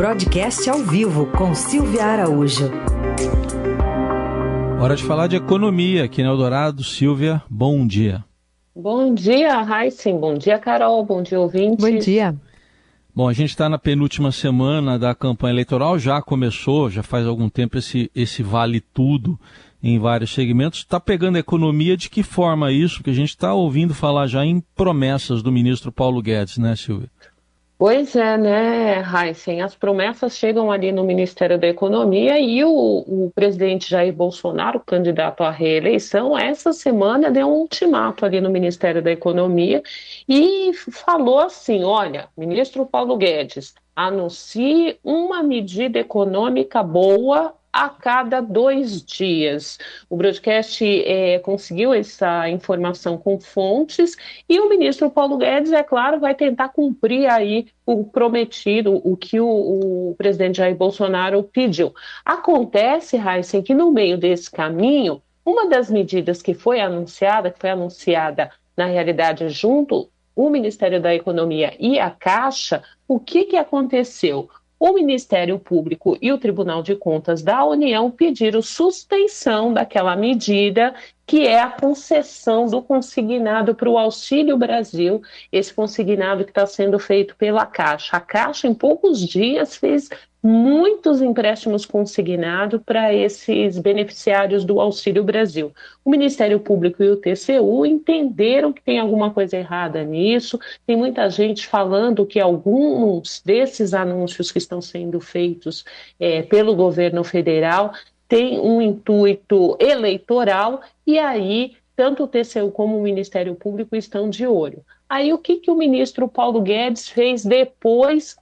Broadcast ao vivo com Silvia Araújo. Hora de falar de economia aqui no Eldorado. Silvia, bom dia. Bom dia, Heisen. Bom dia, Carol. Bom dia, ouvinte. Bom dia. Bom, a gente está na penúltima semana da campanha eleitoral, já começou, já faz algum tempo esse, esse vale tudo em vários segmentos. Está pegando a economia de que forma isso? Porque a gente está ouvindo falar já em promessas do ministro Paulo Guedes, né, Silvia? Pois é, né, Heisen? As promessas chegam ali no Ministério da Economia e o, o, presidente Jair Bolsonaro, candidato à reeleição, essa semana deu um ultimato ali no Ministério da Economia e falou assim: olha, ministro Paulo Guedes, anuncie uma medida econômica boa a cada dois dias. O broadcast é, conseguiu essa informação com fontes e o ministro Paulo Guedes, é claro, vai tentar cumprir aí o prometido, o que o, o presidente Jair Bolsonaro pediu. Acontece, Heisen, que no meio desse caminho, uma das medidas que foi anunciada, que foi anunciada na realidade junto o Ministério da Economia e a Caixa, o que, que aconteceu? O Ministério Público e o Tribunal de Contas da União pediram suspensão daquela medida que é a concessão do consignado para o Auxílio Brasil, esse consignado que está sendo feito pela Caixa. A Caixa, em poucos dias, fez muitos empréstimos consignados para esses beneficiários do Auxílio Brasil. O Ministério Público e o TCU entenderam que tem alguma coisa errada nisso, tem muita gente falando que alguns desses anúncios que estão sendo feitos é, pelo governo federal têm um intuito eleitoral e aí tanto o TCU como o Ministério Público estão de olho. Aí o que, que o ministro Paulo Guedes fez depois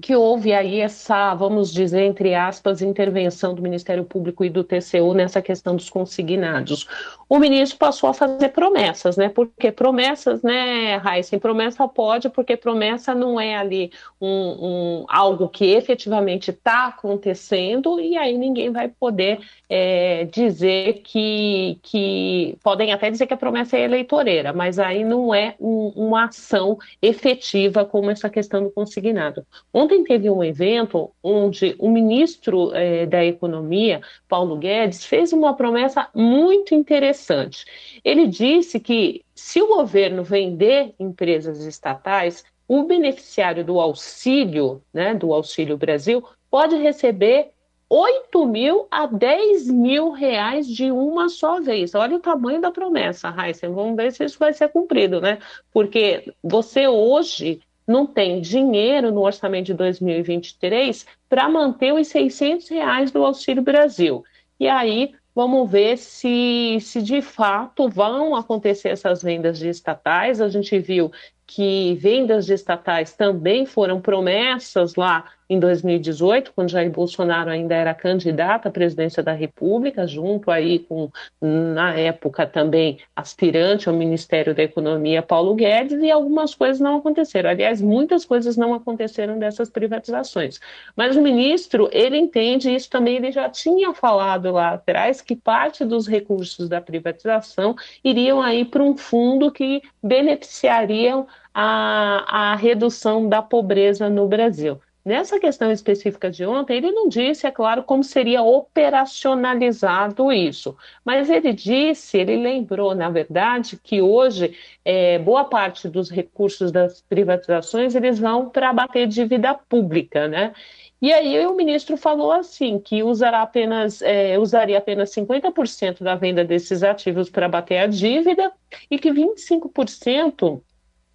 que houve aí essa, vamos dizer, entre aspas, intervenção do Ministério Público e do TCU nessa questão dos consignados. O ministro passou a fazer promessas, né? Porque promessas, né, Raíssa, promessa pode, porque promessa não é ali um, um algo que efetivamente está acontecendo e aí ninguém vai poder é, dizer que, que, podem até dizer que a promessa é eleitoreira, mas aí não é um, uma ação efetiva como essa questão do consignado. Ontem teve um evento onde o ministro eh, da Economia, Paulo Guedes, fez uma promessa muito interessante. Ele disse que se o governo vender empresas estatais, o beneficiário do auxílio, né, do Auxílio Brasil, pode receber 8 mil a 10 mil reais de uma só vez. Olha o tamanho da promessa, Raíssa. Vamos ver se isso vai ser cumprido, né? Porque você hoje não tem dinheiro no orçamento de 2023 para manter os 600 reais do Auxílio Brasil. E aí vamos ver se, se de fato vão acontecer essas vendas de estatais. A gente viu que vendas de estatais também foram promessas lá em 2018, quando Jair Bolsonaro ainda era candidato à presidência da República, junto aí com, na época também, aspirante ao Ministério da Economia, Paulo Guedes, e algumas coisas não aconteceram. Aliás, muitas coisas não aconteceram dessas privatizações. Mas o ministro, ele entende isso também, ele já tinha falado lá atrás que parte dos recursos da privatização iriam aí para um fundo que beneficiariam a, a redução da pobreza no Brasil. Nessa questão específica de ontem, ele não disse, é claro, como seria operacionalizado isso, mas ele disse, ele lembrou, na verdade, que hoje é, boa parte dos recursos das privatizações eles vão para bater dívida pública, né? E aí o ministro falou assim que usará apenas, é, usaria apenas 50% da venda desses ativos para bater a dívida e que 25%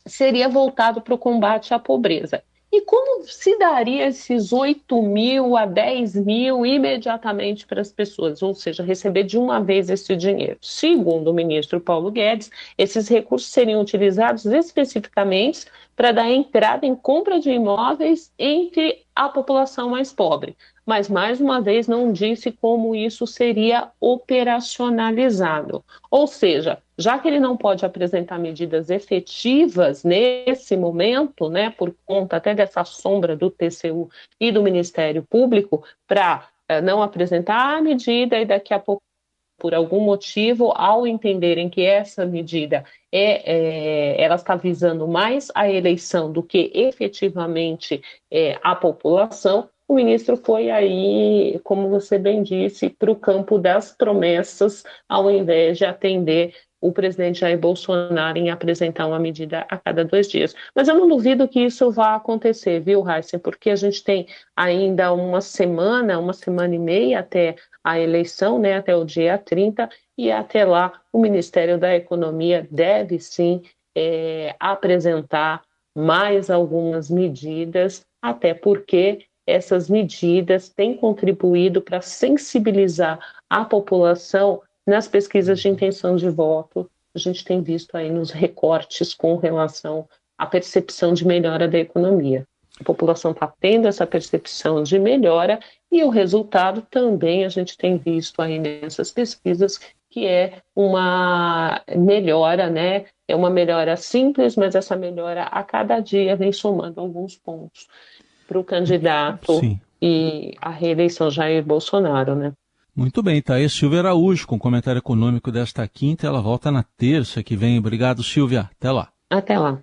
seria voltado para o combate à pobreza. E como se daria esses 8 mil a 10 mil imediatamente para as pessoas, ou seja, receber de uma vez esse dinheiro? Segundo o ministro Paulo Guedes, esses recursos seriam utilizados especificamente para dar entrada em compra de imóveis entre a população mais pobre mas mais uma vez não disse como isso seria operacionalizado. Ou seja, já que ele não pode apresentar medidas efetivas nesse momento, né, por conta até dessa sombra do TCU e do Ministério Público, para é, não apresentar a medida e daqui a pouco por algum motivo, ao entenderem que essa medida é, é, ela está visando mais a eleição do que efetivamente é, a população, o ministro foi aí, como você bem disse, para o campo das promessas, ao invés de atender o presidente Jair Bolsonaro em apresentar uma medida a cada dois dias. Mas eu não duvido que isso vá acontecer, viu, Heisen? Porque a gente tem ainda uma semana, uma semana e meia até a eleição, né, até o dia 30, e até lá o Ministério da Economia deve sim é, apresentar mais algumas medidas, até porque essas medidas têm contribuído para sensibilizar a população nas pesquisas de intenção de voto, a gente tem visto aí nos recortes com relação à percepção de melhora da economia. A população está tendo essa percepção de melhora e o resultado também a gente tem visto aí nessas pesquisas que é uma melhora, né? É uma melhora simples, mas essa melhora a cada dia vem somando alguns pontos para o candidato Sim. e a reeleição Jair Bolsonaro, né? Muito bem, tá aí Silvia Araújo com comentário econômico desta quinta. Ela volta na terça que vem. Obrigado, Silvia. Até lá. Até lá.